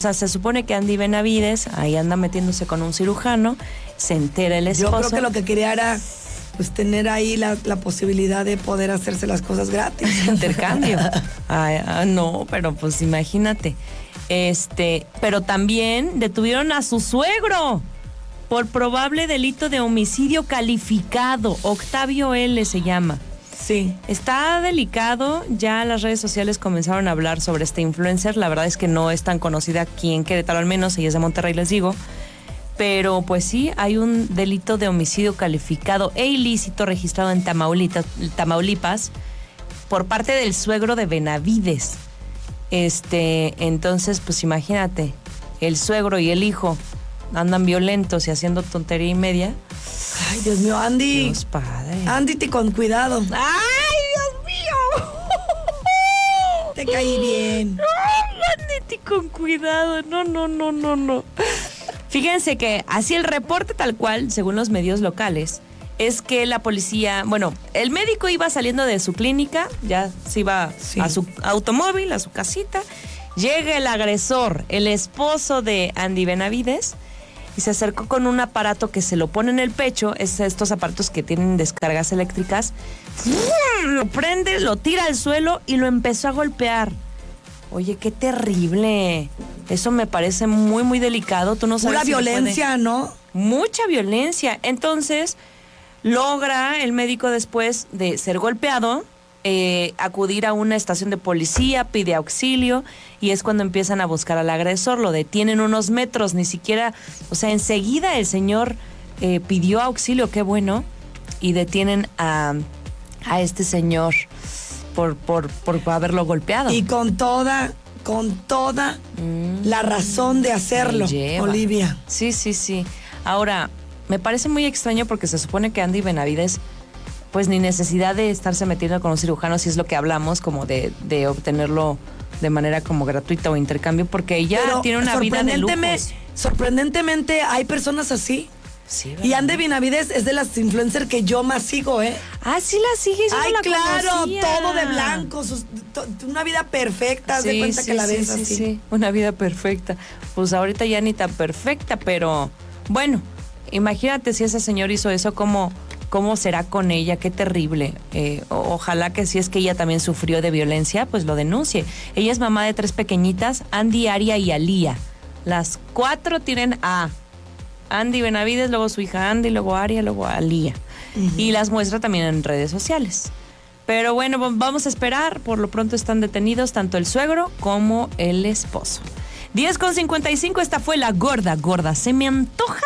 O sea, se supone que Andy Benavides ahí anda metiéndose con un cirujano, se entera el esposo. Yo creo que lo que quería era pues tener ahí la, la posibilidad de poder hacerse las cosas gratis. Intercambio. Ay, ah, no, pero pues imagínate. Este, pero también detuvieron a su suegro por probable delito de homicidio calificado. Octavio L se llama. Sí. Está delicado, ya las redes sociales comenzaron a hablar sobre este influencer, la verdad es que no es tan conocida aquí en Querétaro al menos, ella es de Monterrey les digo, pero pues sí, hay un delito de homicidio calificado e ilícito registrado en Tamaulipas, Tamaulipas por parte del suegro de Benavides. Este, entonces, pues imagínate, el suegro y el hijo andan violentos y haciendo tontería y media. Ay, Dios mío, Andy. Dios padre. Andy, te con cuidado. ¡Ay, Dios mío! Te caí bien. Andite con cuidado. No, no, no, no, no. Fíjense que así el reporte tal cual, según los medios locales, es que la policía, bueno, el médico iba saliendo de su clínica, ya se iba Sí. a su automóvil, a su casita, llega el agresor, el esposo de Andy Benavides, y se acercó con un aparato que se lo pone en el pecho, es estos aparatos que tienen descargas eléctricas, lo prende, lo tira al suelo y lo empezó a golpear. Oye, qué terrible. Eso me parece muy, muy delicado. Tú no sabes. Pura si puede- violencia, ¿no? Mucha violencia. Entonces, logra el médico después de ser golpeado eh, acudir a una estación de policía, pide auxilio y es cuando empiezan a buscar al agresor. Lo detienen unos metros, ni siquiera, o sea, enseguida el señor eh, pidió auxilio, qué bueno, y detienen a, a este señor por, por, por haberlo golpeado. Y con toda, con toda la razón de hacerlo. Olivia. Sí, sí, sí. Ahora, me parece muy extraño porque se supone que Andy Benavides, pues ni necesidad de estarse metiendo con un cirujano, si es lo que hablamos, como de, de obtenerlo de manera como gratuita o intercambio, porque ella Pero tiene una vida de sorprendentemente- lujos. Sorprendentemente hay personas así. Sí, Y. Andy Benavides es de las influencers que yo más sigo, ¿eh? Ah, sí la sigues. yo no Ay, la claro, conocía. todo de blanco, sus- to- una vida perfecta, haz de Sí, cuenta sí, que la sí, ves sí, así. sí, una vida perfecta. Pues ahorita ya ni tan perfecta, pero bueno, imagínate si ese señor hizo eso, cómo, cómo será con ella, qué terrible. Eh, ojalá que si es que ella también sufrió de violencia, pues lo denuncie. Ella es mamá de tres pequeñitas, Andy, Aria y Alía. Las cuatro tienen A. Andy Benavides, luego su hija Andy, luego Aria, luego Alía. Y las muestra también en redes sociales. Pero bueno, va- vamos a esperar. Por lo pronto están detenidos tanto el suegro como el esposo. 10 con 55, esta fue la gorda, gorda. Se me antoja